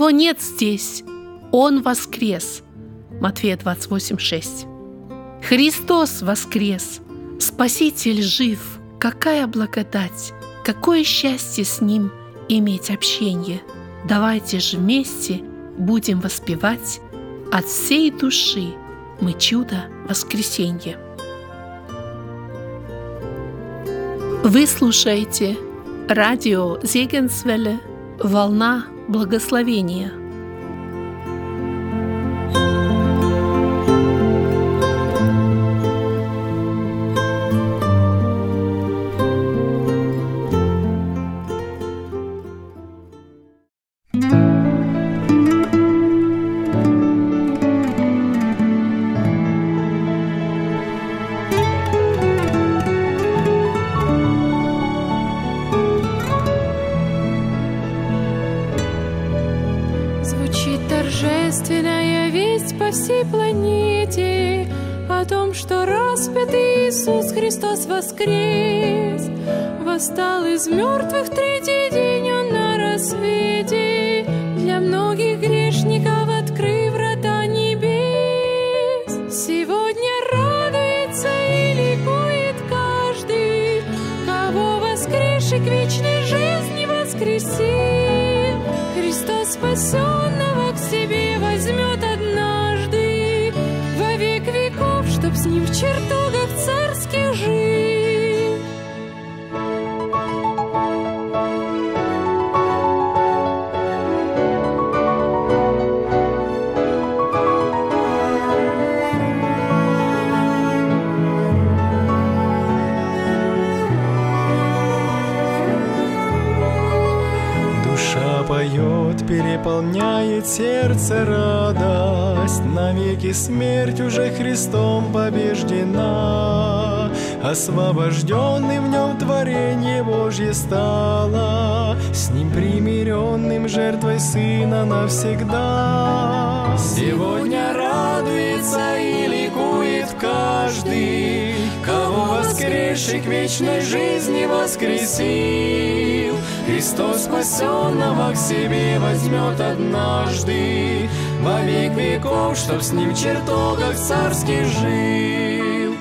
Его нет здесь, Он воскрес. Матфея 28, 6. Христос воскрес, Спаситель жив. Какая благодать, какое счастье с Ним иметь общение. Давайте же вместе будем воспевать от всей души мы чудо воскресенья. Вы слушаете радио Зегенсвелле «Волна благословения». Из мертвых третий день Он на рассвете. Для многих грешников открыв врата небес. Сегодня радуется и ликует каждый Кого воскресший к вечной жизни воскресил Христос спасенного переполняет сердце радость, Навеки смерть уже Христом побеждена. Освобожденный в нем творение Божье стало, С ним примиренным жертвой Сына навсегда. Сегодня радуется и ликует каждый, Кого воскресший к вечной жизни воскресил. Христос спасенного к себе возьмет однажды Во век веков, чтоб с ним в чертогах царских жил.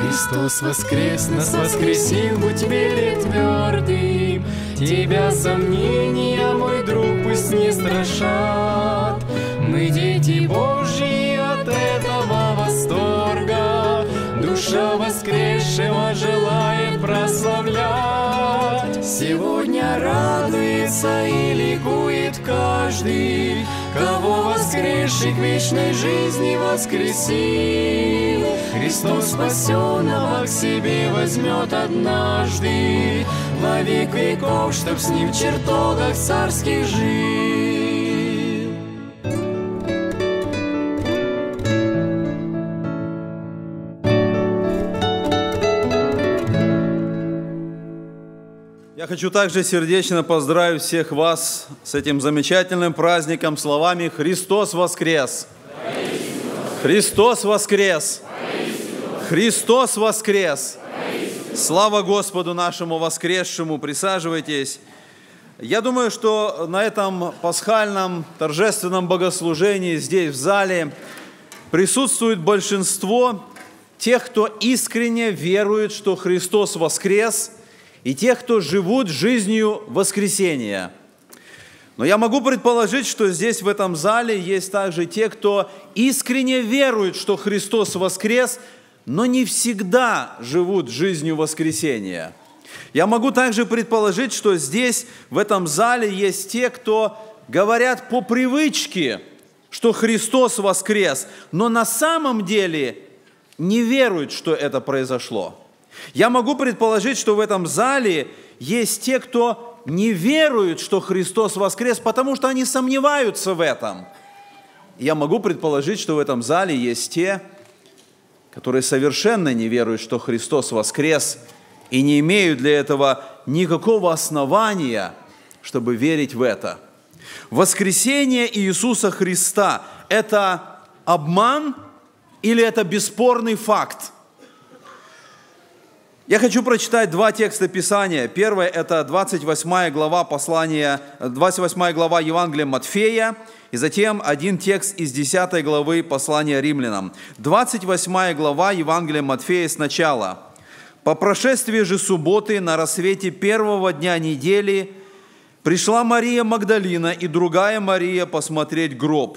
Христос воскрес, нас воскресил, будь верен твердым. Тебя сомнения, мой друг, пусть не страшат. Мы дети Божьи Душа воскресшего желает прославлять. Сегодня радуется и ликует каждый, Кого воскресший к вечной жизни воскресил. Христос спасенного к себе возьмет однажды Во век веков, чтоб с ним в чертогах царских жил. Хочу также сердечно поздравить всех вас с этим замечательным праздником словами «Христос воскрес!» Христос воскрес! Христос воскрес! Слава Господу нашему воскресшему! Присаживайтесь. Я думаю, что на этом пасхальном торжественном богослужении здесь, в зале, присутствует большинство тех, кто искренне верует, что Христос воскрес, и тех, кто живут жизнью воскресения. Но я могу предположить, что здесь, в этом зале, есть также те, кто искренне верует, что Христос воскрес, но не всегда живут жизнью воскресения. Я могу также предположить, что здесь, в этом зале, есть те, кто говорят по привычке, что Христос воскрес, но на самом деле не веруют, что это произошло. Я могу предположить, что в этом зале есть те, кто не веруют, что Христос воскрес, потому что они сомневаются в этом. Я могу предположить, что в этом зале есть те, которые совершенно не веруют, что Христос воскрес, и не имеют для этого никакого основания, чтобы верить в это. Воскресение Иисуса Христа – это обман или это бесспорный факт? Я хочу прочитать два текста Писания. Первое – это 28 глава послания, 28 глава Евангелия Матфея, и затем один текст из 10 главы послания римлянам. 28 глава Евангелия Матфея сначала. «По прошествии же субботы на рассвете первого дня недели пришла Мария Магдалина и другая Мария посмотреть гроб.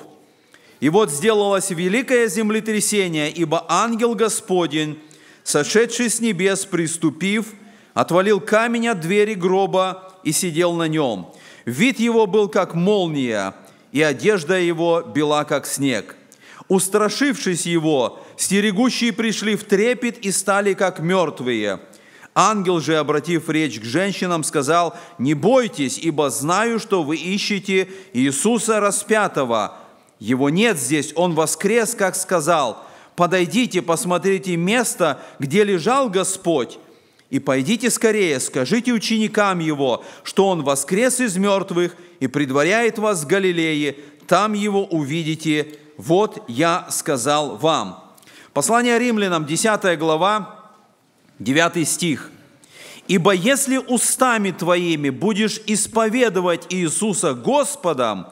И вот сделалось великое землетрясение, ибо ангел Господень – сошедший с небес, приступив, отвалил камень от двери гроба и сидел на нем. Вид его был как молния, и одежда его бела как снег. Устрашившись его, стерегущие пришли в трепет и стали как мертвые. Ангел же, обратив речь к женщинам, сказал, «Не бойтесь, ибо знаю, что вы ищете Иисуса распятого. Его нет здесь, Он воскрес, как сказал подойдите, посмотрите место, где лежал Господь, и пойдите скорее, скажите ученикам Его, что Он воскрес из мертвых и предваряет вас в Галилее, там Его увидите, вот я сказал вам». Послание римлянам, 10 глава, 9 стих. «Ибо если устами твоими будешь исповедовать Иисуса Господом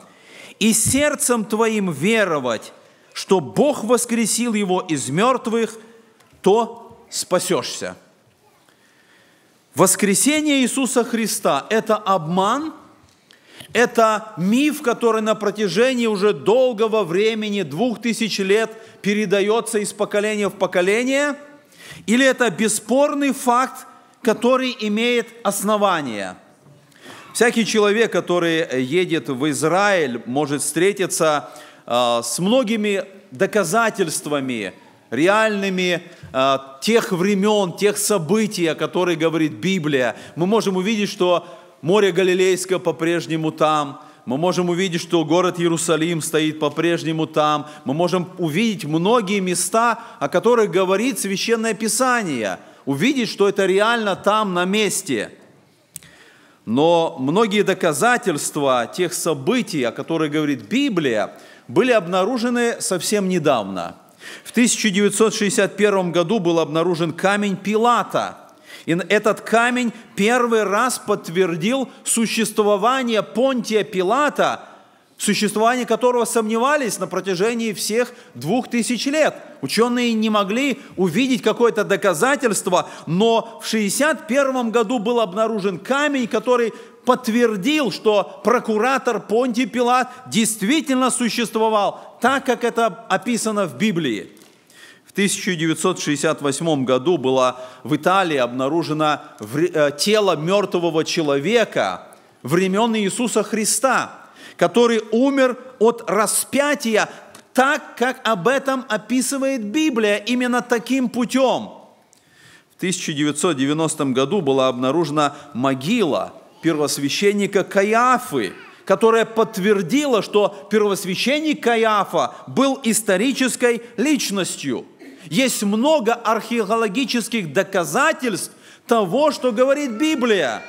и сердцем твоим веровать, что Бог воскресил его из мертвых, то спасешься. Воскресение Иисуса Христа – это обман, это миф, который на протяжении уже долгого времени, двух тысяч лет, передается из поколения в поколение, или это бесспорный факт, который имеет основание. Всякий человек, который едет в Израиль, может встретиться с многими доказательствами реальными а, тех времен, тех событий, о которых говорит Библия. Мы можем увидеть, что море Галилейское по-прежнему там, мы можем увидеть, что город Иерусалим стоит по-прежнему там. Мы можем увидеть многие места, о которых говорит Священное Писание. Увидеть, что это реально там, на месте. Но многие доказательства тех событий, о которых говорит Библия, были обнаружены совсем недавно. В 1961 году был обнаружен камень Пилата. И этот камень первый раз подтвердил существование Понтия Пилата, существование которого сомневались на протяжении всех двух тысяч лет. Ученые не могли увидеть какое-то доказательство, но в 1961 году был обнаружен камень, который подтвердил, что прокуратор Понтий Пилат действительно существовал, так как это описано в Библии. В 1968 году было в Италии обнаружено э, тело мертвого человека времен Иисуса Христа, который умер от распятия так, как об этом описывает Библия, именно таким путем. В 1990 году была обнаружена могила – первосвященника Каиафы, которая подтвердила, что первосвященник Каиафа был исторической личностью. Есть много археологических доказательств того, что говорит Библия.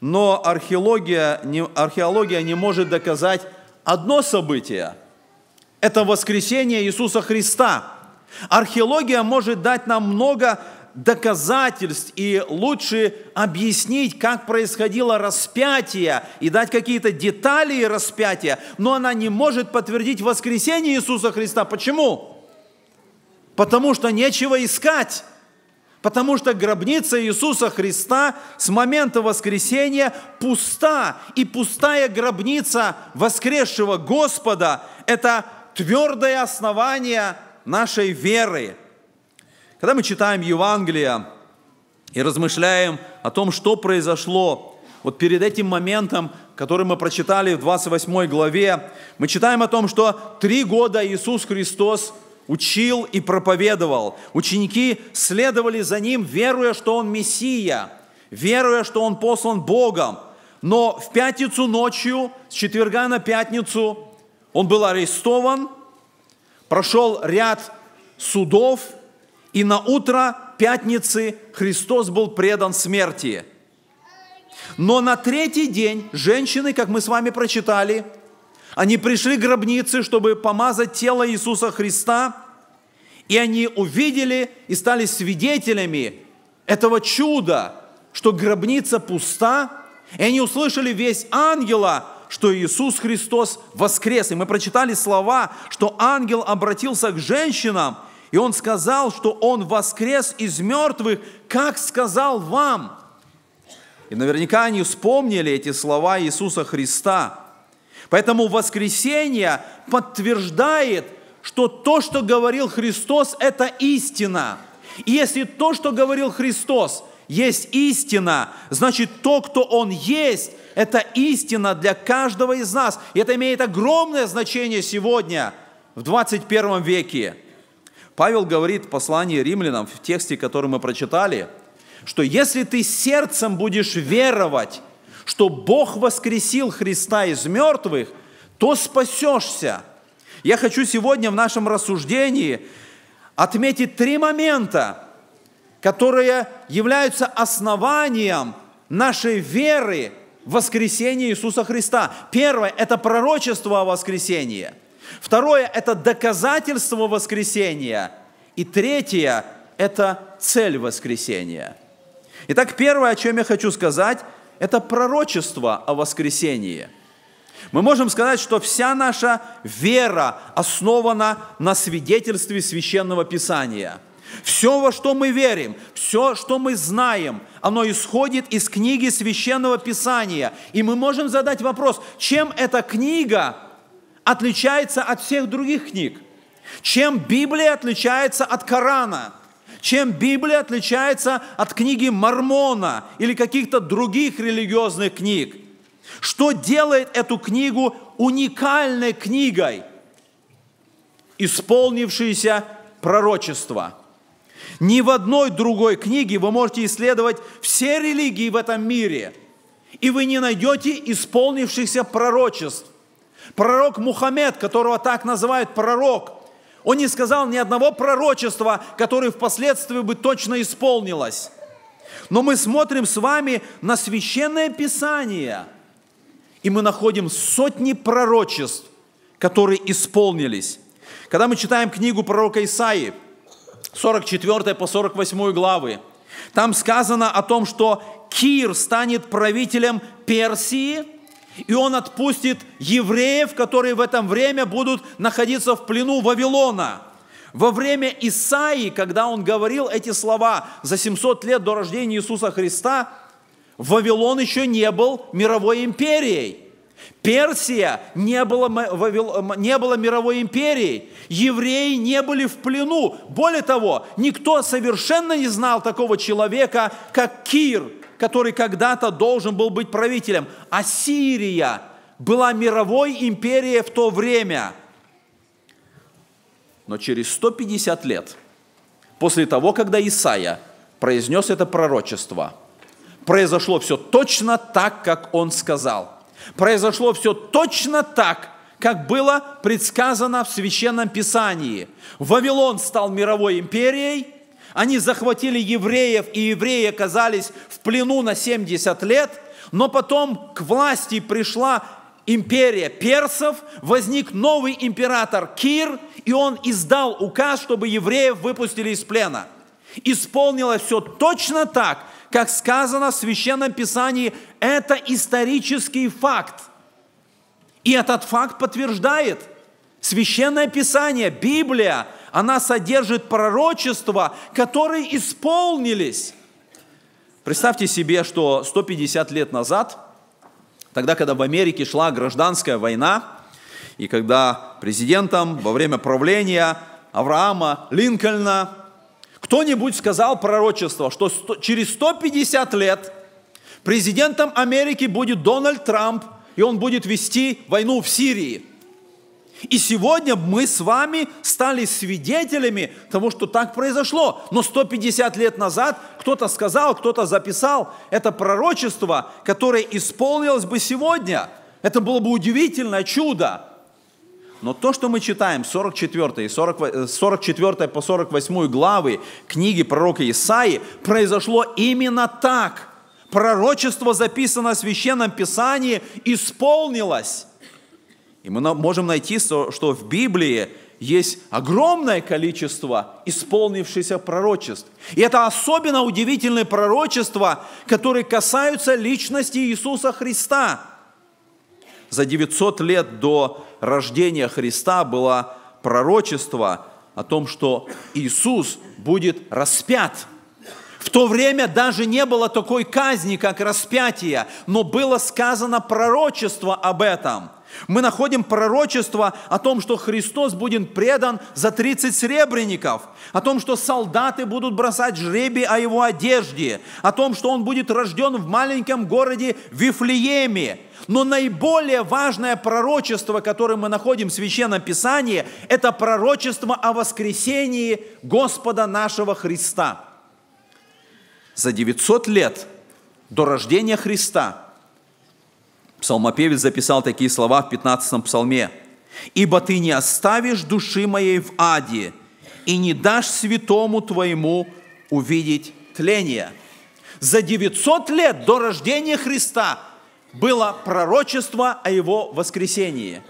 Но археология не, археология не может доказать одно событие. Это воскресение Иисуса Христа. Археология может дать нам много доказательств и лучше объяснить, как происходило распятие и дать какие-то детали распятия, но она не может подтвердить воскресение Иисуса Христа. Почему? Потому что нечего искать. Потому что гробница Иисуса Христа с момента воскресения пуста. И пустая гробница воскресшего Господа – это твердое основание нашей веры – когда мы читаем Евангелие и размышляем о том, что произошло вот перед этим моментом, который мы прочитали в 28 главе, мы читаем о том, что три года Иисус Христос учил и проповедовал. Ученики следовали за Ним, веруя, что Он Мессия, веруя, что Он послан Богом. Но в пятницу ночью, с четверга на пятницу, Он был арестован, прошел ряд судов – и на утро пятницы Христос был предан смерти. Но на третий день женщины, как мы с вами прочитали, они пришли к гробнице, чтобы помазать тело Иисуса Христа, и они увидели и стали свидетелями этого чуда, что гробница пуста, и они услышали весь ангела, что Иисус Христос воскрес. И мы прочитали слова, что ангел обратился к женщинам, и он сказал, что он воскрес из мертвых, как сказал вам. И наверняка они вспомнили эти слова Иисуса Христа. Поэтому воскресение подтверждает, что то, что говорил Христос, это истина. И если то, что говорил Христос, есть истина, значит то, кто Он есть, это истина для каждого из нас. И это имеет огромное значение сегодня, в 21 веке. Павел говорит в послании римлянам, в тексте, который мы прочитали, что если ты сердцем будешь веровать, что Бог воскресил Христа из мертвых, то спасешься. Я хочу сегодня в нашем рассуждении отметить три момента, которые являются основанием нашей веры в воскресение Иисуса Христа. Первое – это пророчество о воскресении. Второе – это доказательство воскресения. И третье – это цель воскресения. Итак, первое, о чем я хочу сказать, это пророчество о воскресении – мы можем сказать, что вся наша вера основана на свидетельстве священного писания. Все, во что мы верим, все, что мы знаем, оно исходит из книги священного писания. И мы можем задать вопрос, чем эта книга отличается от всех других книг? Чем Библия отличается от Корана? Чем Библия отличается от книги Мормона или каких-то других религиозных книг? Что делает эту книгу уникальной книгой, исполнившейся пророчества? Ни в одной другой книге вы можете исследовать все религии в этом мире, и вы не найдете исполнившихся пророчеств. Пророк Мухаммед, которого так называют пророк, он не сказал ни одного пророчества, которое впоследствии бы точно исполнилось. Но мы смотрим с вами на священное писание – и мы находим сотни пророчеств, которые исполнились. Когда мы читаем книгу пророка Исаии, 44 по 48 главы, там сказано о том, что Кир станет правителем Персии, и он отпустит евреев, которые в это время будут находиться в плену Вавилона. Во время Исаии, когда он говорил эти слова за 700 лет до рождения Иисуса Христа, Вавилон еще не был мировой империей. Персия не была, не была мировой империей. Евреи не были в плену. Более того, никто совершенно не знал такого человека, как Кир, который когда-то должен был быть правителем. Ассирия была мировой империей в то время. Но через 150 лет, после того, когда Исаия произнес это пророчество – произошло все точно так, как он сказал. Произошло все точно так, как было предсказано в Священном Писании. Вавилон стал мировой империей, они захватили евреев, и евреи оказались в плену на 70 лет, но потом к власти пришла империя персов, возник новый император Кир, и он издал указ, чтобы евреев выпустили из плена. Исполнилось все точно так, как сказано в Священном Писании, это исторический факт. И этот факт подтверждает Священное Писание, Библия, она содержит пророчества, которые исполнились. Представьте себе, что 150 лет назад, тогда, когда в Америке шла гражданская война, и когда президентом во время правления Авраама Линкольна кто-нибудь сказал пророчество, что через 150 лет президентом Америки будет Дональд Трамп, и он будет вести войну в Сирии. И сегодня мы с вами стали свидетелями того, что так произошло. Но 150 лет назад кто-то сказал, кто-то записал это пророчество, которое исполнилось бы сегодня. Это было бы удивительное чудо. Но то, что мы читаем, 44, 40, 44 по 48 главы книги пророка Исаи, произошло именно так. Пророчество, записано в Священном Писании, исполнилось. И мы можем найти, что в Библии есть огромное количество исполнившихся пророчеств. И это особенно удивительные пророчества, которые касаются личности Иисуса Христа. За 900 лет до рождения Христа было пророчество о том, что Иисус будет распят. В то время даже не было такой казни, как распятие, но было сказано пророчество об этом – мы находим пророчество о том, что Христос будет предан за 30 сребреников, о том, что солдаты будут бросать жребий о его одежде, о том, что он будет рожден в маленьком городе Вифлееме. Но наиболее важное пророчество, которое мы находим в Священном Писании, это пророчество о воскресении Господа нашего Христа. За 900 лет до рождения Христа – Псалмопевец записал такие слова в 15-м псалме. «Ибо ты не оставишь души моей в аде, и не дашь святому твоему увидеть тление». За 900 лет до рождения Христа было пророчество о Его воскресении.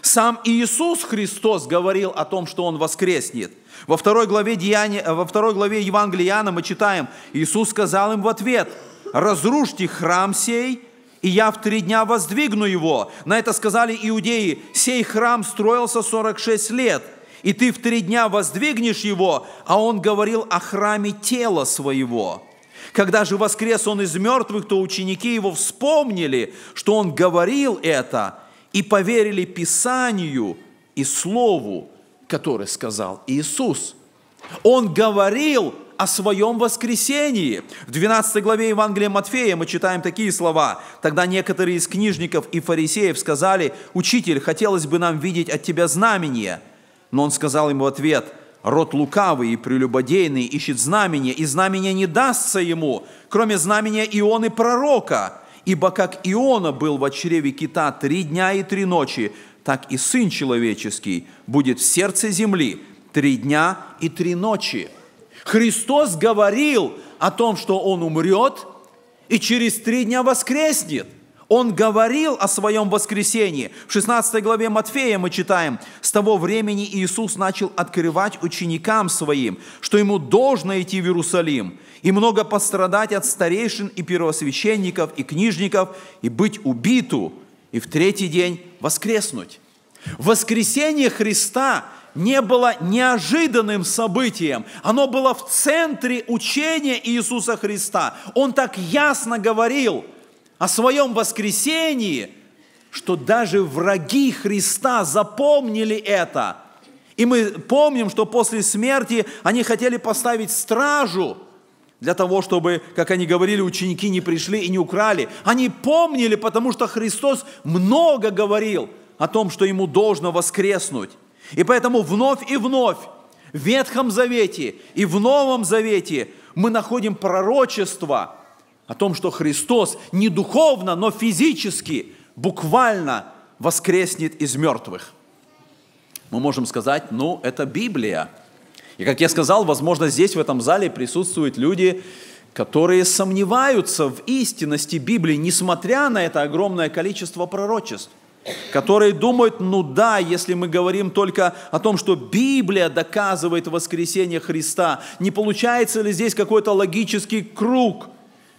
Сам Иисус Христос говорил о том, что Он воскреснет. Во второй главе, Деяния, во второй главе Евангелия Иоанна мы читаем, Иисус сказал им в ответ, «Разрушьте храм сей, и я в три дня воздвигну его. На это сказали иудеи, сей храм строился 46 лет, и ты в три дня воздвигнешь его, а он говорил о храме тела своего. Когда же воскрес он из мертвых, то ученики его вспомнили, что он говорил это, и поверили Писанию и Слову, которое сказал Иисус. Он говорил о своем воскресении. В 12 главе Евангелия Матфея мы читаем такие слова. «Тогда некоторые из книжников и фарисеев сказали, «Учитель, хотелось бы нам видеть от тебя знамение». Но он сказал ему в ответ, «Род лукавый и прелюбодейный ищет знамения, и знамения не дастся ему, кроме знамения Ионы пророка. Ибо как Иона был в чреве кита три дня и три ночи, так и Сын Человеческий будет в сердце земли три дня и три ночи». Христос говорил о том, что Он умрет и через три дня воскреснет. Он говорил о своем воскресении. В 16 главе Матфея мы читаем, «С того времени Иисус начал открывать ученикам своим, что ему должно идти в Иерусалим и много пострадать от старейшин и первосвященников и книжников и быть убиту, и в третий день воскреснуть». Воскресение Христа не было неожиданным событием. Оно было в центре учения Иисуса Христа. Он так ясно говорил о своем воскресении, что даже враги Христа запомнили это. И мы помним, что после смерти они хотели поставить стражу для того, чтобы, как они говорили, ученики не пришли и не украли. Они помнили, потому что Христос много говорил о том, что ему должно воскреснуть. И поэтому вновь и вновь в Ветхом Завете и в Новом Завете мы находим пророчество о том, что Христос не духовно, но физически, буквально воскреснет из мертвых. Мы можем сказать, ну, это Библия. И как я сказал, возможно, здесь, в этом зале присутствуют люди, которые сомневаются в истинности Библии, несмотря на это огромное количество пророчеств которые думают, ну да, если мы говорим только о том, что Библия доказывает воскресение Христа, не получается ли здесь какой-то логический круг?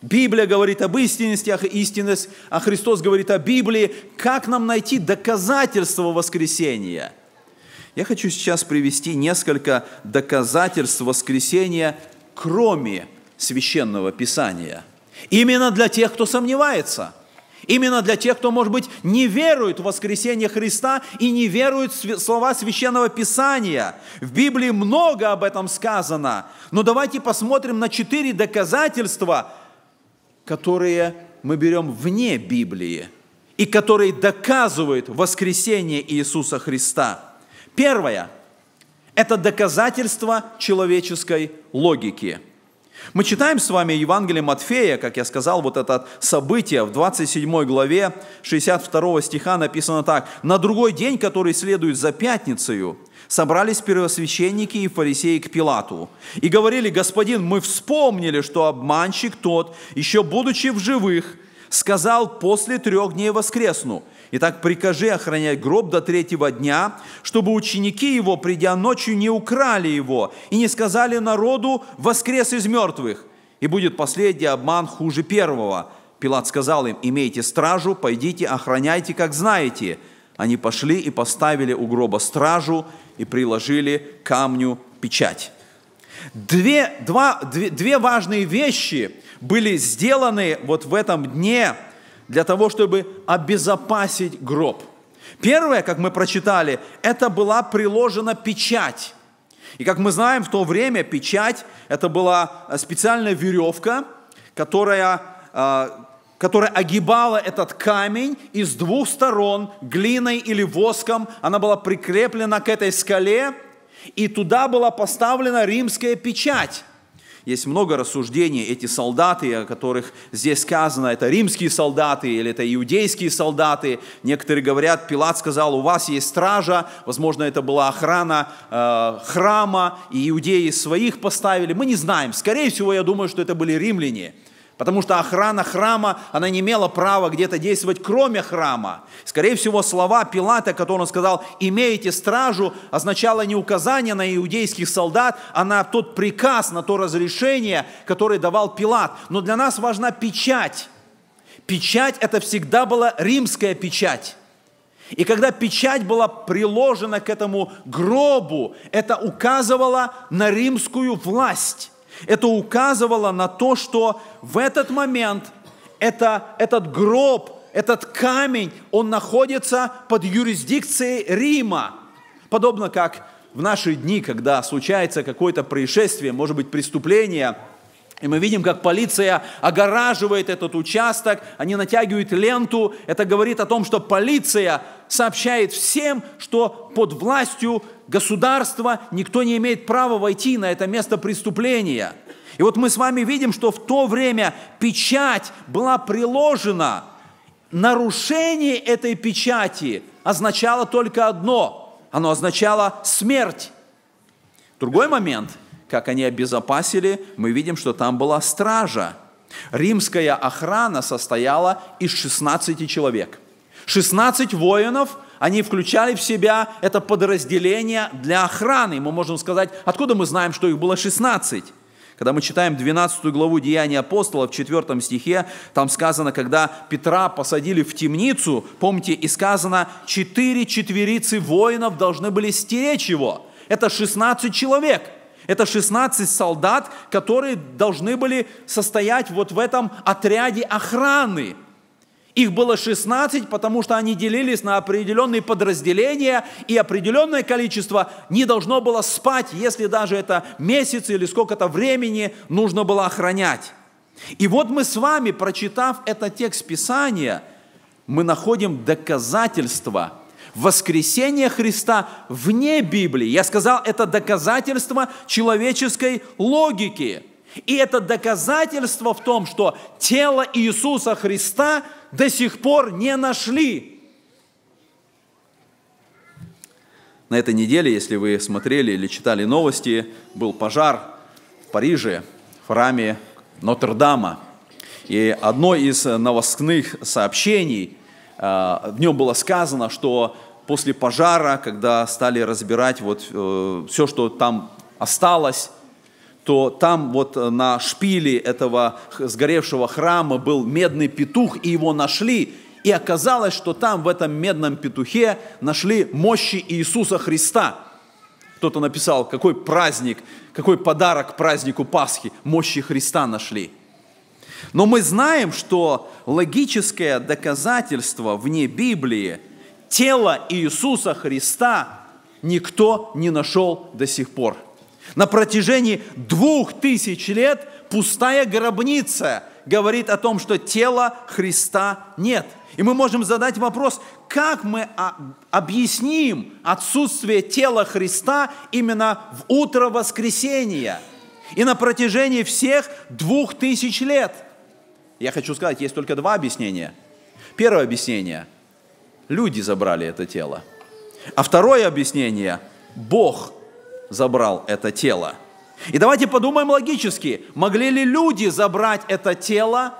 Библия говорит об истинности, а истинность, а Христос говорит о Библии. Как нам найти доказательства воскресения? Я хочу сейчас привести несколько доказательств воскресения, кроме священного Писания. Именно для тех, кто сомневается – Именно для тех, кто, может быть, не верует в воскресение Христа и не верует в слова Священного Писания. В Библии много об этом сказано. Но давайте посмотрим на четыре доказательства, которые мы берем вне Библии и которые доказывают воскресение Иисуса Христа. Первое – это доказательство человеческой логики – мы читаем с вами Евангелие Матфея, как я сказал, вот это событие в 27 главе 62 стиха написано так. «На другой день, который следует за пятницею, собрались первосвященники и фарисеи к Пилату и говорили, «Господин, мы вспомнили, что обманщик тот, еще будучи в живых, сказал, после трех дней воскресну. Итак, прикажи охранять гроб до третьего дня, чтобы ученики его, придя ночью, не украли его и не сказали народу «воскрес из мертвых». И будет последний обман хуже первого. Пилат сказал им, имейте стражу, пойдите, охраняйте, как знаете. Они пошли и поставили у гроба стражу и приложили камню печать. Две, два, две, две важные вещи были сделаны вот в этом дне для того, чтобы обезопасить гроб. Первое, как мы прочитали, это была приложена печать. И как мы знаем, в то время печать – это была специальная веревка, которая, а, которая огибала этот камень и с двух сторон глиной или воском она была прикреплена к этой скале, и туда была поставлена римская печать. Есть много рассуждений, эти солдаты, о которых здесь сказано, это римские солдаты или это иудейские солдаты. Некоторые говорят, Пилат сказал, у вас есть стража, возможно, это была охрана э, храма, и иудеи своих поставили. Мы не знаем. Скорее всего, я думаю, что это были римляне. Потому что охрана храма, она не имела права где-то действовать, кроме храма. Скорее всего, слова Пилата, которые он сказал, имеете стражу, означало не указание на иудейских солдат, а на тот приказ, на то разрешение, которое давал Пилат. Но для нас важна печать. Печать – это всегда была римская печать. И когда печать была приложена к этому гробу, это указывало на римскую власть. Это указывало на то, что в этот момент это, этот гроб, этот камень, он находится под юрисдикцией Рима. Подобно как в наши дни, когда случается какое-то происшествие, может быть преступление – и мы видим, как полиция огораживает этот участок, они натягивают ленту. Это говорит о том, что полиция сообщает всем, что под властью государства никто не имеет права войти на это место преступления. И вот мы с вами видим, что в то время печать была приложена. Нарушение этой печати означало только одно. Оно означало смерть. Другой момент – как они обезопасили, мы видим, что там была стража. Римская охрана состояла из 16 человек. 16 воинов, они включали в себя это подразделение для охраны. Мы можем сказать, откуда мы знаем, что их было 16? Когда мы читаем 12 главу Деяния апостола в 4 стихе, там сказано, когда Петра посадили в темницу, помните, и сказано, четыре четверицы воинов должны были стеречь его. Это 16 человек. Это 16 солдат, которые должны были состоять вот в этом отряде охраны. Их было 16, потому что они делились на определенные подразделения, и определенное количество не должно было спать, если даже это месяц или сколько-то времени нужно было охранять. И вот мы с вами, прочитав этот текст Писания, мы находим доказательства – воскресение Христа вне Библии. Я сказал, это доказательство человеческой логики. И это доказательство в том, что тело Иисуса Христа до сих пор не нашли. На этой неделе, если вы смотрели или читали новости, был пожар в Париже, в храме Нотр-Дама. И одно из новостных сообщений, а, в нем было сказано, что после пожара, когда стали разбирать вот э, все, что там осталось, то там вот на шпиле этого сгоревшего храма был медный петух, и его нашли. И оказалось, что там в этом медном петухе нашли мощи Иисуса Христа. Кто-то написал, какой праздник, какой подарок празднику Пасхи, мощи Христа нашли. Но мы знаем, что логическое доказательство вне Библии – тело Иисуса Христа никто не нашел до сих пор. На протяжении двух тысяч лет пустая гробница говорит о том, что тела Христа нет. И мы можем задать вопрос, как мы объясним отсутствие тела Христа именно в утро воскресения и на протяжении всех двух тысяч лет. Я хочу сказать, есть только два объяснения. Первое объяснение – люди забрали это тело. А второе объяснение – Бог забрал это тело. И давайте подумаем логически, могли ли люди забрать это тело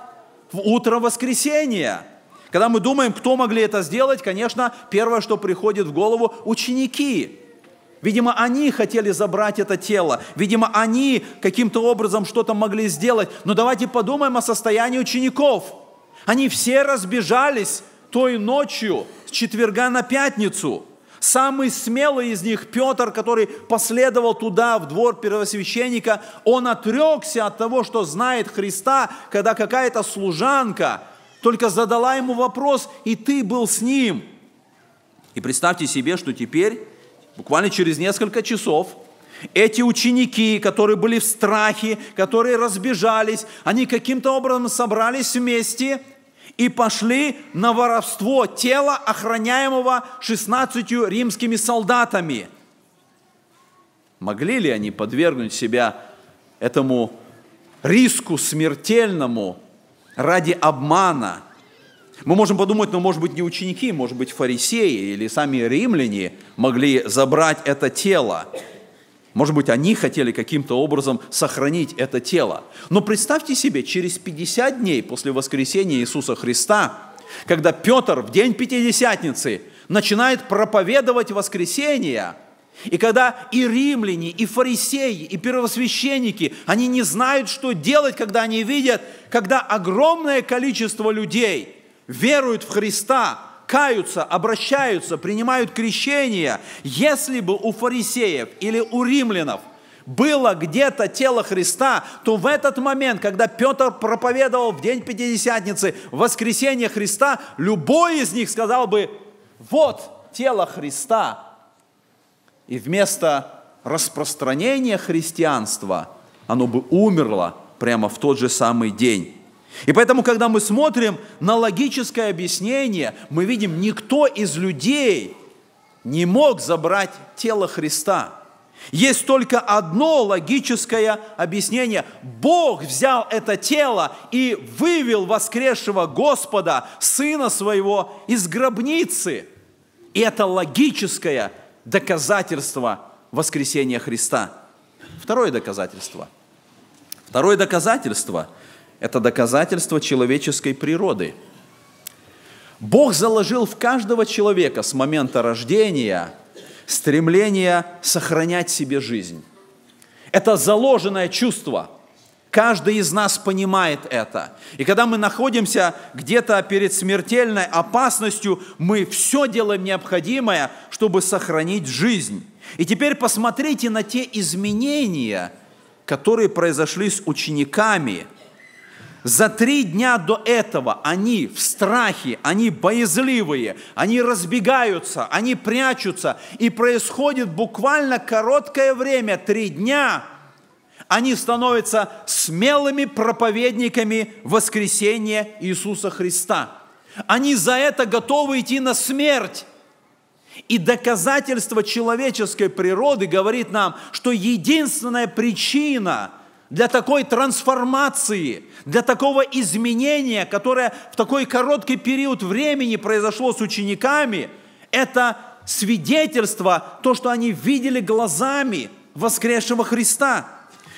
в утро воскресения? Когда мы думаем, кто могли это сделать, конечно, первое, что приходит в голову – ученики. Видимо, они хотели забрать это тело. Видимо, они каким-то образом что-то могли сделать. Но давайте подумаем о состоянии учеников. Они все разбежались той ночью с четверга на пятницу. Самый смелый из них, Петр, который последовал туда, в двор первосвященника, он отрекся от того, что знает Христа, когда какая-то служанка только задала ему вопрос, и ты был с ним. И представьте себе, что теперь буквально через несколько часов, эти ученики, которые были в страхе, которые разбежались, они каким-то образом собрались вместе и пошли на воровство тела, охраняемого 16 римскими солдатами. Могли ли они подвергнуть себя этому риску смертельному ради обмана – мы можем подумать, ну, может быть, не ученики, может быть, фарисеи или сами римляне могли забрать это тело. Может быть, они хотели каким-то образом сохранить это тело. Но представьте себе, через 50 дней после воскресения Иисуса Христа, когда Петр в день Пятидесятницы начинает проповедовать воскресение, и когда и римляне, и фарисеи, и первосвященники, они не знают, что делать, когда они видят, когда огромное количество людей – веруют в Христа, каются, обращаются, принимают крещение, если бы у фарисеев или у римлянов было где-то тело Христа, то в этот момент, когда Петр проповедовал в день Пятидесятницы воскресение Христа, любой из них сказал бы, вот тело Христа. И вместо распространения христианства оно бы умерло прямо в тот же самый день. И поэтому, когда мы смотрим на логическое объяснение, мы видим, никто из людей не мог забрать тело Христа. Есть только одно логическое объяснение. Бог взял это тело и вывел воскресшего Господа, Сына Своего, из гробницы. И это логическое доказательство воскресения Христа. Второе доказательство. Второе доказательство – это доказательство человеческой природы. Бог заложил в каждого человека с момента рождения стремление сохранять себе жизнь. Это заложенное чувство. Каждый из нас понимает это. И когда мы находимся где-то перед смертельной опасностью, мы все делаем необходимое, чтобы сохранить жизнь. И теперь посмотрите на те изменения, которые произошли с учениками – за три дня до этого они в страхе, они боязливые, они разбегаются, они прячутся. И происходит буквально короткое время, три дня, они становятся смелыми проповедниками воскресения Иисуса Христа. Они за это готовы идти на смерть. И доказательство человеческой природы говорит нам, что единственная причина – для такой трансформации, для такого изменения, которое в такой короткий период времени произошло с учениками, это свидетельство, то, что они видели глазами воскресшего Христа.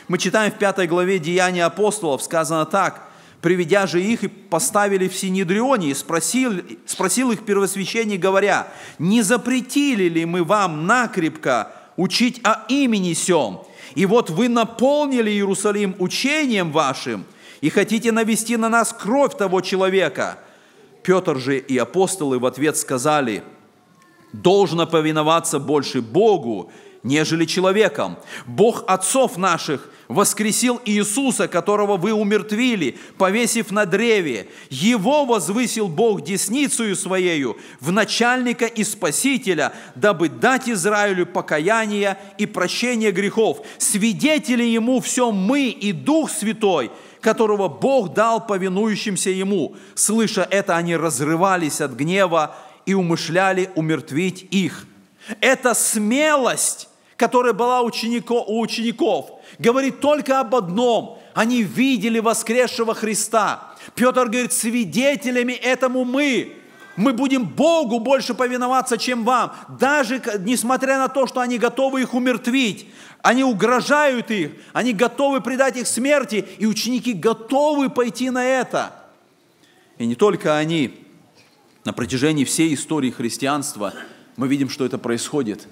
Мы читаем в пятой главе Деяния апостолов, сказано так, «Приведя же их и поставили в Синедрионе, и спросил, спросил их первосвященник, говоря, «Не запретили ли мы вам накрепко учить о имени сем?» И вот вы наполнили Иерусалим учением вашим и хотите навести на нас кровь того человека. Петр же и апостолы в ответ сказали, должно повиноваться больше Богу, нежели человеком. Бог отцов наших воскресил Иисуса, которого вы умертвили, повесив на древе. Его возвысил Бог десницею Своею в начальника и спасителя, дабы дать Израилю покаяние и прощение грехов. Свидетели Ему все мы и Дух Святой, которого Бог дал повинующимся Ему. Слыша это, они разрывались от гнева и умышляли умертвить их. Это смелость, которая была у учеников, говорит только об одном. Они видели воскресшего Христа. Петр говорит, свидетелями этому мы. Мы будем Богу больше повиноваться, чем вам. Даже несмотря на то, что они готовы их умертвить. Они угрожают их, они готовы предать их смерти, и ученики готовы пойти на это. И не только они, на протяжении всей истории христианства мы видим, что это происходит.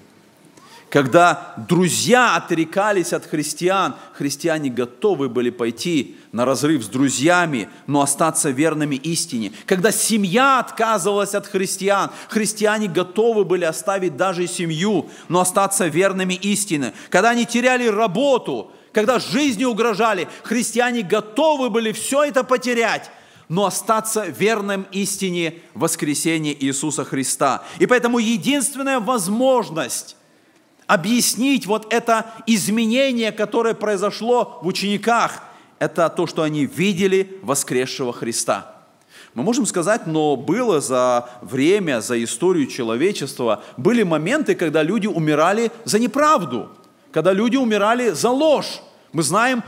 Когда друзья отрекались от христиан, христиане готовы были пойти на разрыв с друзьями, но остаться верными истине. Когда семья отказывалась от христиан, христиане готовы были оставить даже семью, но остаться верными истине. Когда они теряли работу, когда жизни угрожали, христиане готовы были все это потерять, но остаться верным истине воскресения Иисуса Христа. И поэтому единственная возможность объяснить вот это изменение, которое произошло в учениках, это то, что они видели воскресшего Христа. Мы можем сказать, но было за время, за историю человечества, были моменты, когда люди умирали за неправду, когда люди умирали за ложь. Мы знаем,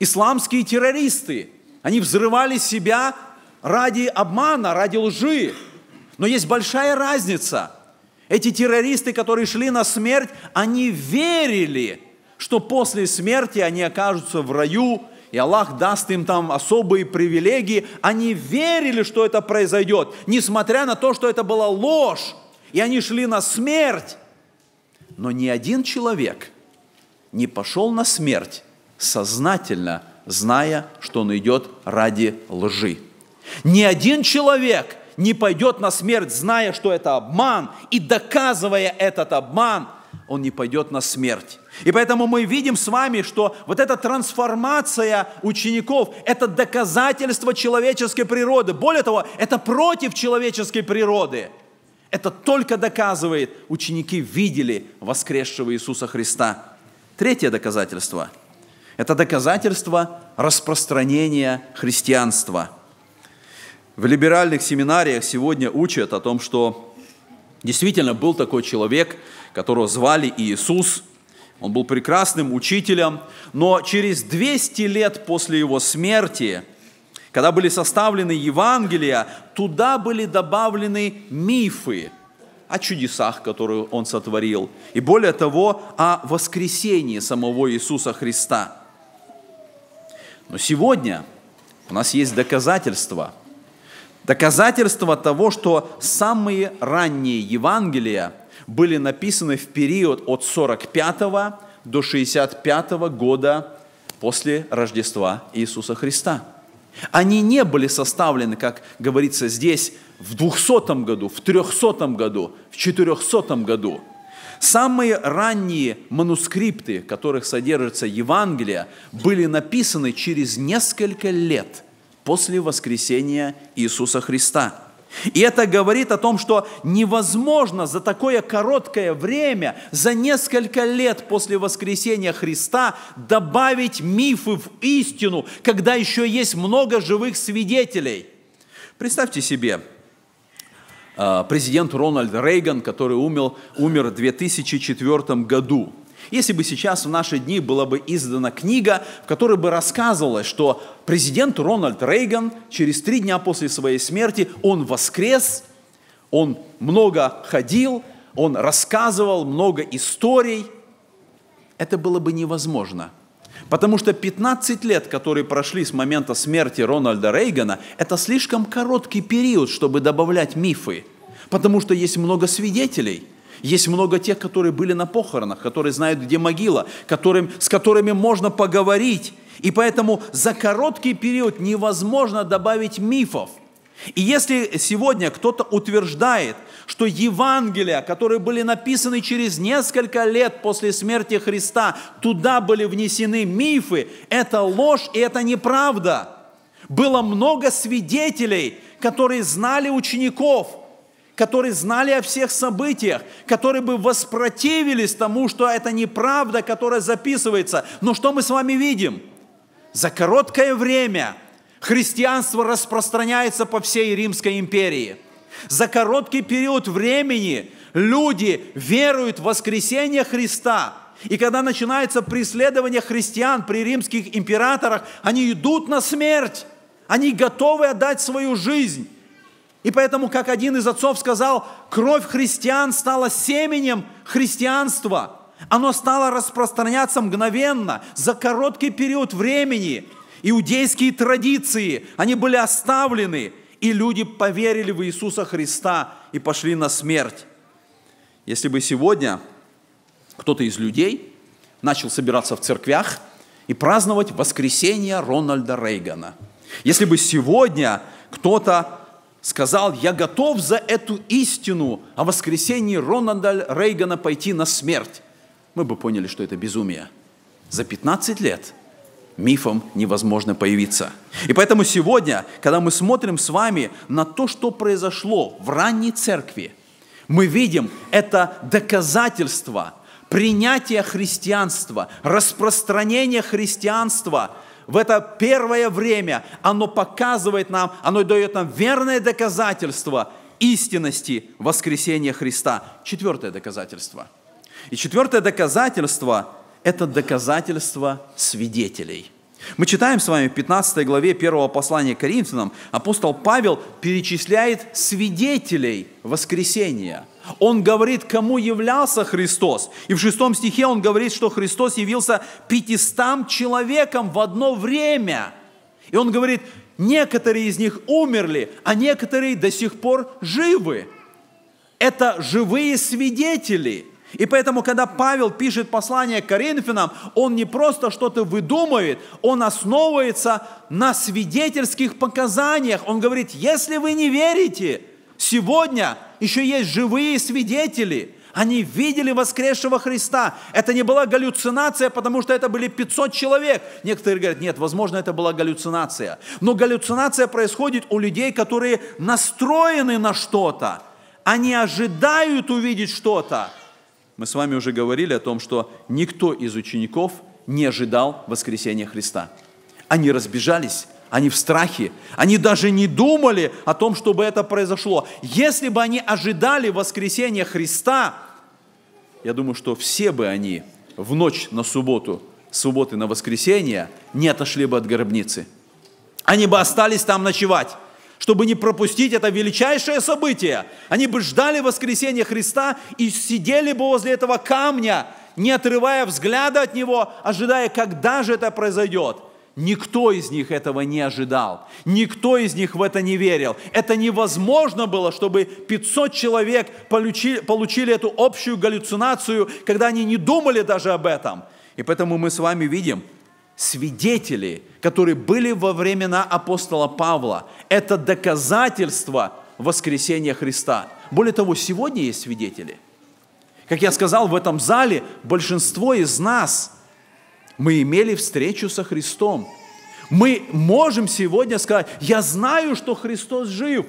исламские террористы, они взрывали себя ради обмана, ради лжи. Но есть большая разница. Эти террористы, которые шли на смерть, они верили, что после смерти они окажутся в раю, и Аллах даст им там особые привилегии. Они верили, что это произойдет, несмотря на то, что это была ложь, и они шли на смерть. Но ни один человек не пошел на смерть сознательно, зная, что он идет ради лжи. Ни один человек не пойдет на смерть, зная, что это обман, и доказывая этот обман, он не пойдет на смерть. И поэтому мы видим с вами, что вот эта трансформация учеников – это доказательство человеческой природы. Более того, это против человеческой природы. Это только доказывает, ученики видели воскресшего Иисуса Христа. Третье доказательство – это доказательство распространения христианства. В либеральных семинариях сегодня учат о том, что действительно был такой человек, которого звали Иисус. Он был прекрасным учителем, но через 200 лет после его смерти, когда были составлены Евангелия, туда были добавлены мифы о чудесах, которые он сотворил, и более того, о воскресении самого Иисуса Христа – но сегодня у нас есть доказательства. Доказательства того, что самые ранние Евангелия были написаны в период от 45 до 65 года после Рождества Иисуса Христа. Они не были составлены, как говорится здесь, в 200 году, в 300 году, в 400 году – Самые ранние манускрипты, в которых содержится Евангелие, были написаны через несколько лет после воскресения Иисуса Христа. И это говорит о том, что невозможно за такое короткое время, за несколько лет после воскресения Христа добавить мифы в истину, когда еще есть много живых свидетелей. Представьте себе, а, президент Рональд Рейган, который умер, умер в 2004 году. Если бы сейчас в наши дни была бы издана книга, в которой бы рассказывалось, что президент Рональд Рейган через три дня после своей смерти, он воскрес, он много ходил, он рассказывал много историй, это было бы невозможно. Потому что 15 лет, которые прошли с момента смерти Рональда Рейгана, это слишком короткий период, чтобы добавлять мифы. Потому что есть много свидетелей. Есть много тех, которые были на похоронах, которые знают, где могила, которым, с которыми можно поговорить. И поэтому за короткий период невозможно добавить мифов. И если сегодня кто-то утверждает, что Евангелия, которые были написаны через несколько лет после смерти Христа, туда были внесены мифы, это ложь и это неправда. Было много свидетелей, которые знали учеников – которые знали о всех событиях, которые бы воспротивились тому, что это неправда, которая записывается. Но что мы с вами видим? За короткое время христианство распространяется по всей Римской империи. За короткий период времени люди веруют в воскресение Христа. И когда начинается преследование христиан при римских императорах, они идут на смерть. Они готовы отдать свою жизнь. И поэтому, как один из отцов сказал, кровь христиан стала семенем христианства. Оно стало распространяться мгновенно, за короткий период времени. Иудейские традиции, они были оставлены. и люди поверили в Иисуса Христа и пошли на смерть. Если бы сегодня кто-то из людей начал собираться в церквях и праздновать воскресение Рональда Рейгана, если бы сегодня кто-то сказал, я готов за эту истину о воскресении Рональда Рейгана пойти на смерть, мы бы поняли, что это безумие. За 15 лет мифом невозможно появиться. И поэтому сегодня, когда мы смотрим с вами на то, что произошло в ранней церкви, мы видим это доказательство принятия христианства, распространения христианства в это первое время, оно показывает нам, оно дает нам верное доказательство истинности воскресения Христа. Четвертое доказательство. И четвертое доказательство – это доказательство свидетелей. Мы читаем с вами в 15 главе первого послания к Коринфянам, апостол Павел перечисляет свидетелей воскресения. Он говорит, кому являлся Христос. И в шестом стихе он говорит, что Христос явился пятистам человекам в одно время. И он говорит, некоторые из них умерли, а некоторые до сих пор живы. Это живые свидетели – и поэтому, когда Павел пишет послание к Коринфянам, он не просто что-то выдумывает, он основывается на свидетельских показаниях. Он говорит, если вы не верите, сегодня еще есть живые свидетели. Они видели воскресшего Христа. Это не была галлюцинация, потому что это были 500 человек. Некоторые говорят, нет, возможно, это была галлюцинация. Но галлюцинация происходит у людей, которые настроены на что-то. Они ожидают увидеть что-то. Мы с вами уже говорили о том, что никто из учеников не ожидал воскресения Христа. Они разбежались, они в страхе, они даже не думали о том, чтобы это произошло. Если бы они ожидали воскресения Христа, я думаю, что все бы они в ночь на субботу, субботы на воскресенье не отошли бы от гробницы. Они бы остались там ночевать чтобы не пропустить это величайшее событие. Они бы ждали воскресения Христа и сидели бы возле этого камня, не отрывая взгляда от него, ожидая, когда же это произойдет. Никто из них этого не ожидал. Никто из них в это не верил. Это невозможно было, чтобы 500 человек получили, получили эту общую галлюцинацию, когда они не думали даже об этом. И поэтому мы с вами видим, свидетели, которые были во времена апостола Павла. Это доказательство воскресения Христа. Более того, сегодня есть свидетели. Как я сказал, в этом зале большинство из нас, мы имели встречу со Христом. Мы можем сегодня сказать, я знаю, что Христос жив,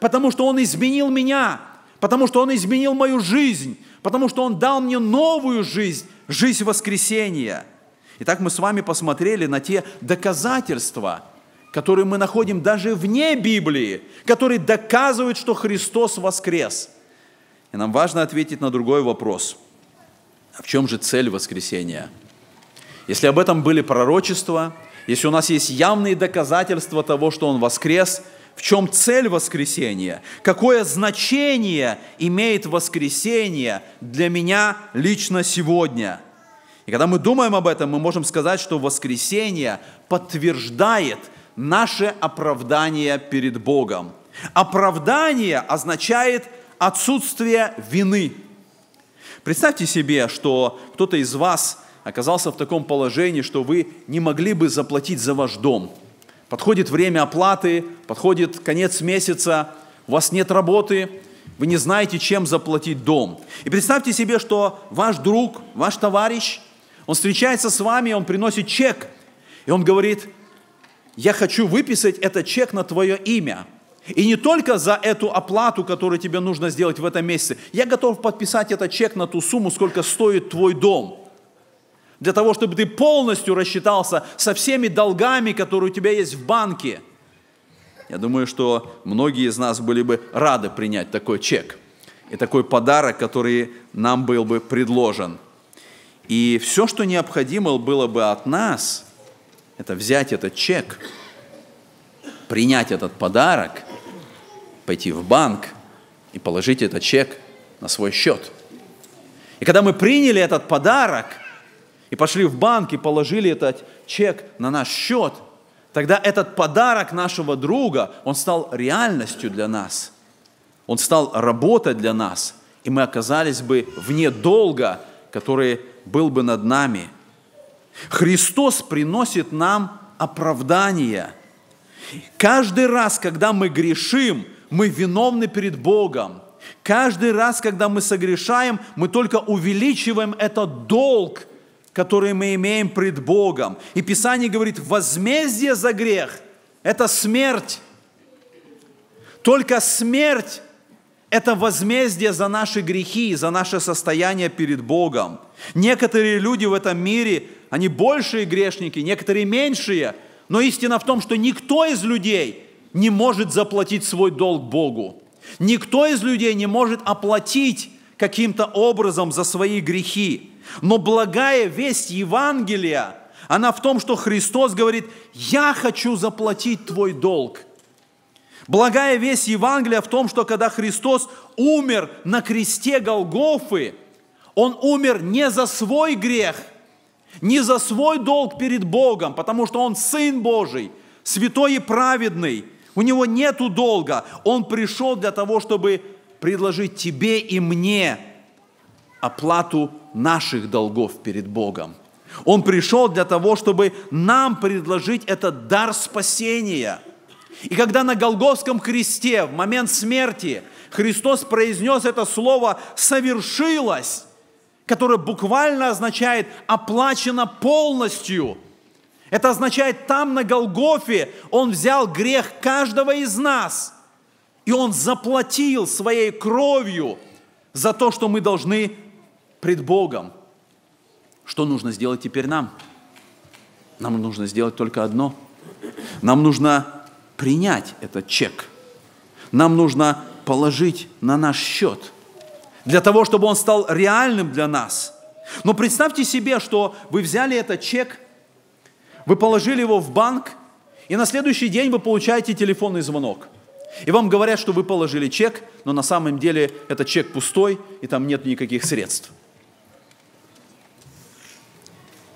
потому что Он изменил меня, потому что Он изменил мою жизнь, потому что Он дал мне новую жизнь, жизнь воскресения – Итак, мы с вами посмотрели на те доказательства, которые мы находим даже вне Библии, которые доказывают, что Христос воскрес. И нам важно ответить на другой вопрос. А в чем же цель воскресения? Если об этом были пророчества, если у нас есть явные доказательства того, что Он воскрес, в чем цель воскресения? Какое значение имеет воскресение для меня лично сегодня – и когда мы думаем об этом, мы можем сказать, что воскресение подтверждает наше оправдание перед Богом. Оправдание означает отсутствие вины. Представьте себе, что кто-то из вас оказался в таком положении, что вы не могли бы заплатить за ваш дом. Подходит время оплаты, подходит конец месяца, у вас нет работы, вы не знаете, чем заплатить дом. И представьте себе, что ваш друг, ваш товарищ он встречается с вами, он приносит чек, и он говорит, я хочу выписать этот чек на твое имя. И не только за эту оплату, которую тебе нужно сделать в этом месяце. Я готов подписать этот чек на ту сумму, сколько стоит твой дом. Для того, чтобы ты полностью рассчитался со всеми долгами, которые у тебя есть в банке. Я думаю, что многие из нас были бы рады принять такой чек и такой подарок, который нам был бы предложен – и все, что необходимо было бы от нас, это взять этот чек, принять этот подарок, пойти в банк и положить этот чек на свой счет. И когда мы приняли этот подарок и пошли в банк и положили этот чек на наш счет, тогда этот подарок нашего друга, он стал реальностью для нас. Он стал работой для нас, и мы оказались бы вне долга, который был бы над нами. Христос приносит нам оправдание. Каждый раз, когда мы грешим, мы виновны перед Богом. Каждый раз, когда мы согрешаем, мы только увеличиваем этот долг, который мы имеем пред Богом. И Писание говорит, возмездие за грех – это смерть. Только смерть – это возмездие за наши грехи, за наше состояние перед Богом. Некоторые люди в этом мире, они большие грешники, некоторые меньшие, но истина в том, что никто из людей не может заплатить свой долг Богу. Никто из людей не может оплатить каким-то образом за свои грехи. Но благая весть Евангелия, она в том, что Христос говорит, я хочу заплатить твой долг. Благая весть Евангелия в том, что когда Христос умер на кресте Голгофы, Он умер не за свой грех, не за свой долг перед Богом, потому что Он Сын Божий, святой и праведный, у Него нету долга. Он пришел для того, чтобы предложить тебе и мне оплату наших долгов перед Богом. Он пришел для того, чтобы нам предложить этот дар спасения. И когда на Голговском кресте, в момент смерти, Христос произнес это слово «совершилось», которое буквально означает «оплачено полностью», это означает, там на Голгофе Он взял грех каждого из нас, и Он заплатил своей кровью за то, что мы должны пред Богом. Что нужно сделать теперь нам? Нам нужно сделать только одно. Нам нужно принять этот чек. Нам нужно положить на наш счет. Для того, чтобы он стал реальным для нас. Но представьте себе, что вы взяли этот чек, вы положили его в банк, и на следующий день вы получаете телефонный звонок. И вам говорят, что вы положили чек, но на самом деле этот чек пустой, и там нет никаких средств.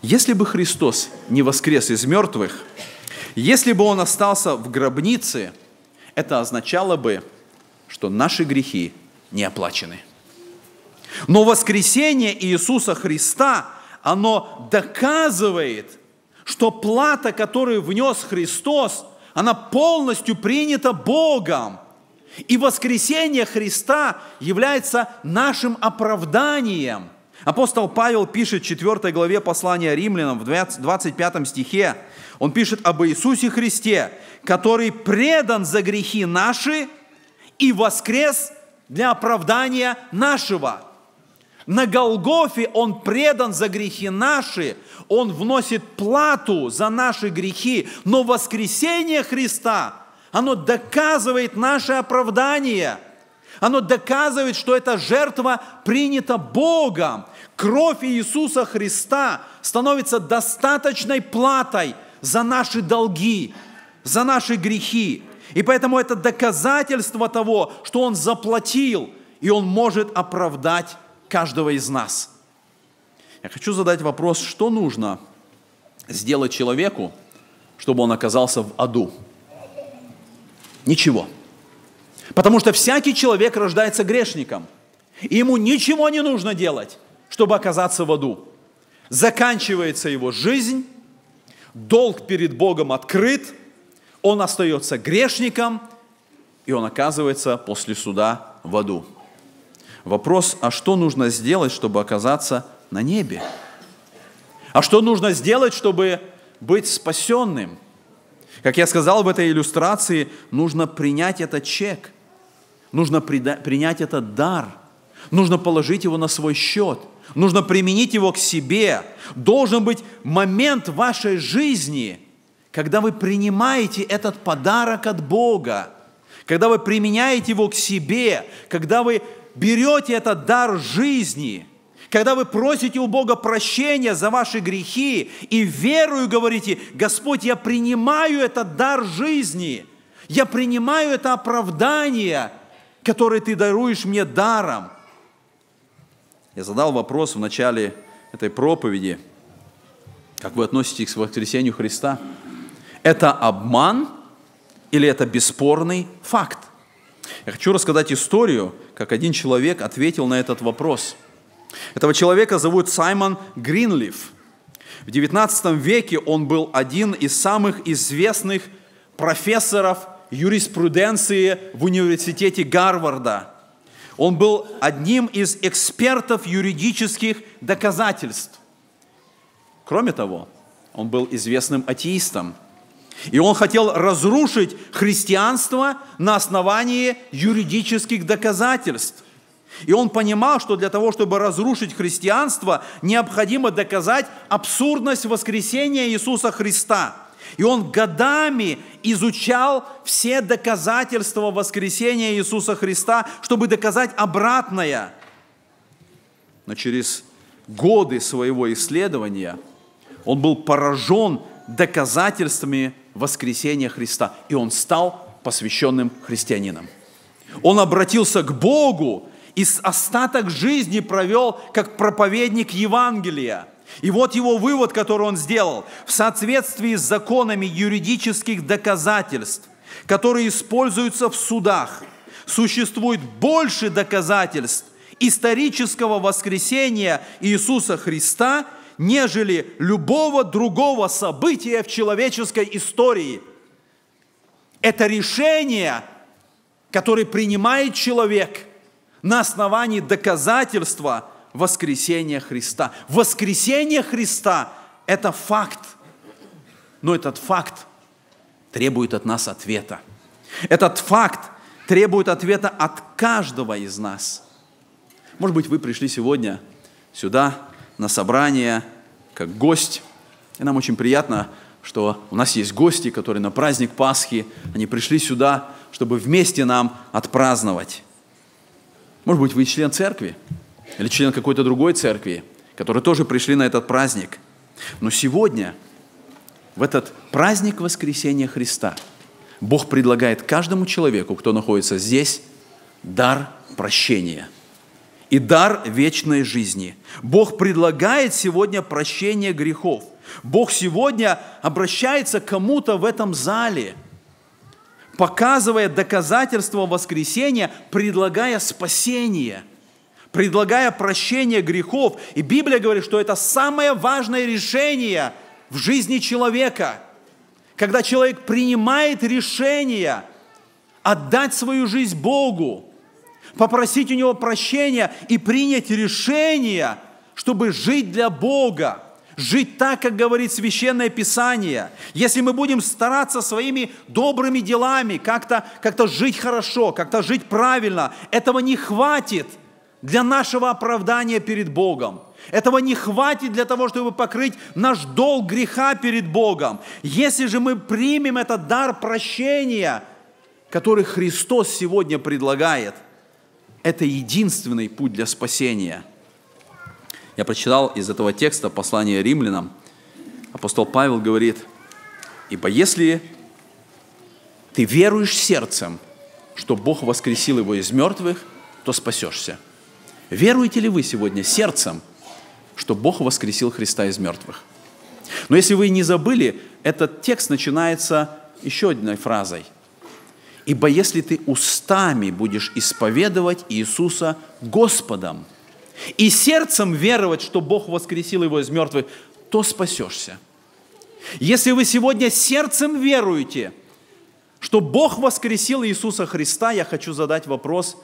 Если бы Христос не воскрес из мертвых, если бы Он остался в гробнице, это означало бы, что наши грехи не оплачены. Но воскресение Иисуса Христа, оно доказывает, что плата, которую внес Христос, она полностью принята Богом. И воскресение Христа является нашим оправданием. Апостол Павел пишет в 4 главе послания римлянам в 25 стихе, он пишет об Иисусе Христе, который предан за грехи наши и воскрес для оправдания нашего. На Голгофе Он предан за грехи наши, Он вносит плату за наши грехи, но воскресение Христа, оно доказывает наше оправдание. Оно доказывает, что эта жертва принята Богом. Кровь Иисуса Христа становится достаточной платой за наши долги, за наши грехи. И поэтому это доказательство того, что Он заплатил, и Он может оправдать каждого из нас. Я хочу задать вопрос, что нужно сделать человеку, чтобы он оказался в аду? Ничего. Потому что всякий человек рождается грешником. И ему ничего не нужно делать, чтобы оказаться в аду. Заканчивается его жизнь, долг перед Богом открыт, он остается грешником, и он оказывается после суда в аду. Вопрос, а что нужно сделать, чтобы оказаться на небе? А что нужно сделать, чтобы быть спасенным? Как я сказал в этой иллюстрации, нужно принять этот чек, нужно принять этот дар, нужно положить его на свой счет, нужно применить его к себе. Должен быть момент в вашей жизни, когда вы принимаете этот подарок от Бога, когда вы применяете его к себе, когда вы берете этот дар жизни, когда вы просите у Бога прощения за ваши грехи и верую говорите, Господь, я принимаю этот дар жизни, я принимаю это оправдание, которое Ты даруешь мне даром. Я задал вопрос в начале этой проповеди, как вы относитесь к воскресению Христа. Это обман или это бесспорный факт? Я хочу рассказать историю, как один человек ответил на этот вопрос. Этого человека зовут Саймон Гринлиф. В XIX веке он был один из самых известных профессоров юриспруденции в университете Гарварда. Он был одним из экспертов юридических доказательств. Кроме того, он был известным атеистом. И он хотел разрушить христианство на основании юридических доказательств. И он понимал, что для того, чтобы разрушить христианство, необходимо доказать абсурдность воскресения Иисуса Христа. И он годами изучал все доказательства воскресения Иисуса Христа, чтобы доказать обратное. Но через годы своего исследования он был поражен доказательствами воскресения Христа, и он стал посвященным христианином. Он обратился к Богу и остаток жизни провел как проповедник Евангелия. И вот его вывод, который он сделал. В соответствии с законами юридических доказательств, которые используются в судах, существует больше доказательств исторического воскресения Иисуса Христа, нежели любого другого события в человеческой истории. Это решение, которое принимает человек – на основании доказательства воскресения Христа. Воскресение Христа – это факт, но этот факт требует от нас ответа. Этот факт требует ответа от каждого из нас. Может быть, вы пришли сегодня сюда на собрание как гость, и нам очень приятно, что у нас есть гости, которые на праздник Пасхи, они пришли сюда, чтобы вместе нам отпраздновать. Может быть, вы член церкви или член какой-то другой церкви, которые тоже пришли на этот праздник. Но сегодня, в этот праздник воскресения Христа, Бог предлагает каждому человеку, кто находится здесь, дар прощения и дар вечной жизни. Бог предлагает сегодня прощение грехов. Бог сегодня обращается к кому-то в этом зале – показывая доказательство воскресения, предлагая спасение, предлагая прощение грехов. И Библия говорит, что это самое важное решение в жизни человека. Когда человек принимает решение отдать свою жизнь Богу, попросить у Него прощения и принять решение, чтобы жить для Бога жить так, как говорит Священное Писание. Если мы будем стараться своими добрыми делами как-то как жить хорошо, как-то жить правильно, этого не хватит для нашего оправдания перед Богом. Этого не хватит для того, чтобы покрыть наш долг греха перед Богом. Если же мы примем этот дар прощения, который Христос сегодня предлагает, это единственный путь для спасения – я прочитал из этого текста послание римлянам. Апостол Павел говорит, «Ибо если ты веруешь сердцем, что Бог воскресил его из мертвых, то спасешься». Веруете ли вы сегодня сердцем, что Бог воскресил Христа из мертвых? Но если вы не забыли, этот текст начинается еще одной фразой. «Ибо если ты устами будешь исповедовать Иисуса Господом, и сердцем веровать, что Бог воскресил его из мертвых, то спасешься. Если вы сегодня сердцем веруете, что Бог воскресил Иисуса Христа, я хочу задать вопрос,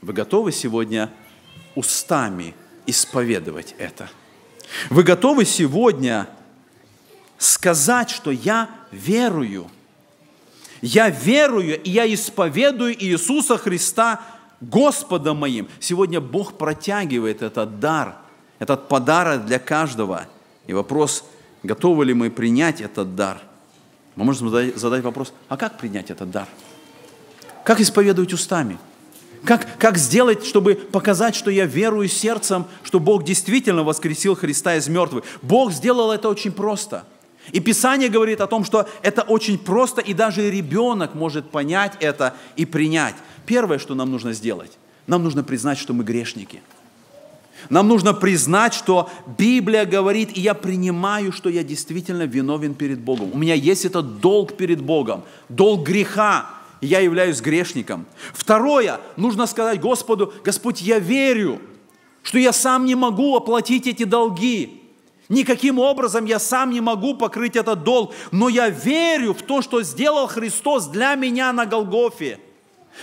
вы готовы сегодня устами исповедовать это? Вы готовы сегодня сказать, что я верую? Я верую, и я исповедую Иисуса Христа Господом моим. Сегодня Бог протягивает этот дар, этот подарок для каждого. И вопрос, готовы ли мы принять этот дар? Мы можем задать вопрос, а как принять этот дар? Как исповедовать устами? Как, как сделать, чтобы показать, что я верую сердцем, что Бог действительно воскресил Христа из мертвых? Бог сделал это очень просто. И Писание говорит о том, что это очень просто, и даже ребенок может понять это и принять. Первое, что нам нужно сделать, нам нужно признать, что мы грешники. Нам нужно признать, что Библия говорит, и я принимаю, что я действительно виновен перед Богом. У меня есть этот долг перед Богом, долг греха, и я являюсь грешником. Второе, нужно сказать Господу, Господь, я верю, что я сам не могу оплатить эти долги. Никаким образом я сам не могу покрыть этот долг, но я верю в то, что сделал Христос для меня на Голгофе.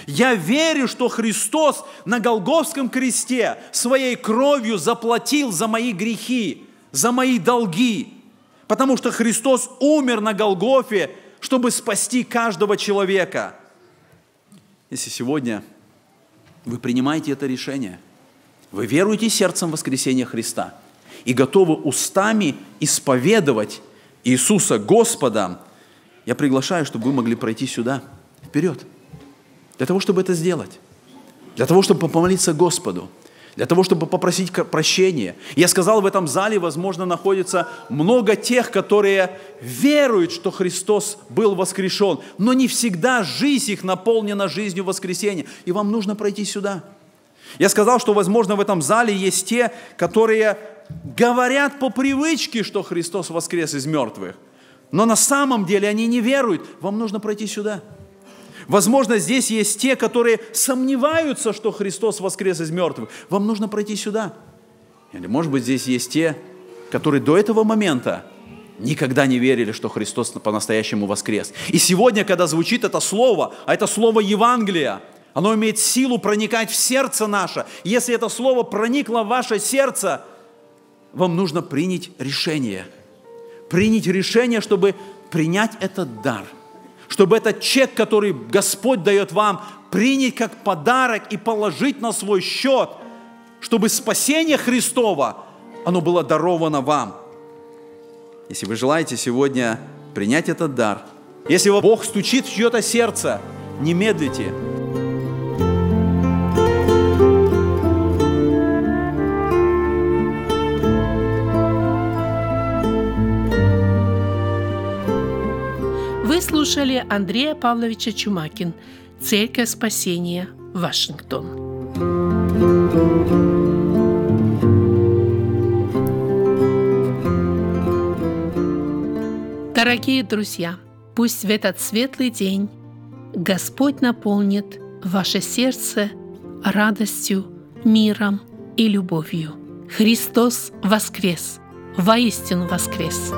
Я верю, что Христос на Голговском кресте своей кровью заплатил за мои грехи, за мои долги. Потому что Христос умер на Голгофе, чтобы спасти каждого человека. Если сегодня вы принимаете это решение, вы веруете сердцем в воскресение Христа и готовы устами исповедовать Иисуса Господа, я приглашаю, чтобы вы могли пройти сюда, вперед – для того, чтобы это сделать. Для того, чтобы помолиться Господу. Для того, чтобы попросить прощения. Я сказал, в этом зале, возможно, находится много тех, которые веруют, что Христос был воскрешен, но не всегда жизнь их наполнена жизнью воскресения. И вам нужно пройти сюда. Я сказал, что, возможно, в этом зале есть те, которые говорят по привычке, что Христос воскрес из мертвых. Но на самом деле они не веруют. Вам нужно пройти сюда. Возможно, здесь есть те, которые сомневаются, что Христос воскрес из мертвых. Вам нужно пройти сюда. Или, может быть, здесь есть те, которые до этого момента никогда не верили, что Христос по-настоящему воскрес. И сегодня, когда звучит это слово, а это слово Евангелия, оно имеет силу проникать в сердце наше. Если это слово проникло в ваше сердце, вам нужно принять решение. Принять решение, чтобы принять этот дар – чтобы этот чек, который Господь дает вам, принять как подарок и положить на свой счет, чтобы спасение Христова, оно было даровано вам. Если вы желаете сегодня принять этот дар, если Бог стучит в чье-то сердце, не медлите – слушали Андрея Павловича Чумакин «Церковь спасения. Вашингтон». Дорогие друзья, пусть в этот светлый день Господь наполнит ваше сердце радостью, миром и любовью. Христос воскрес, воистину воскрес!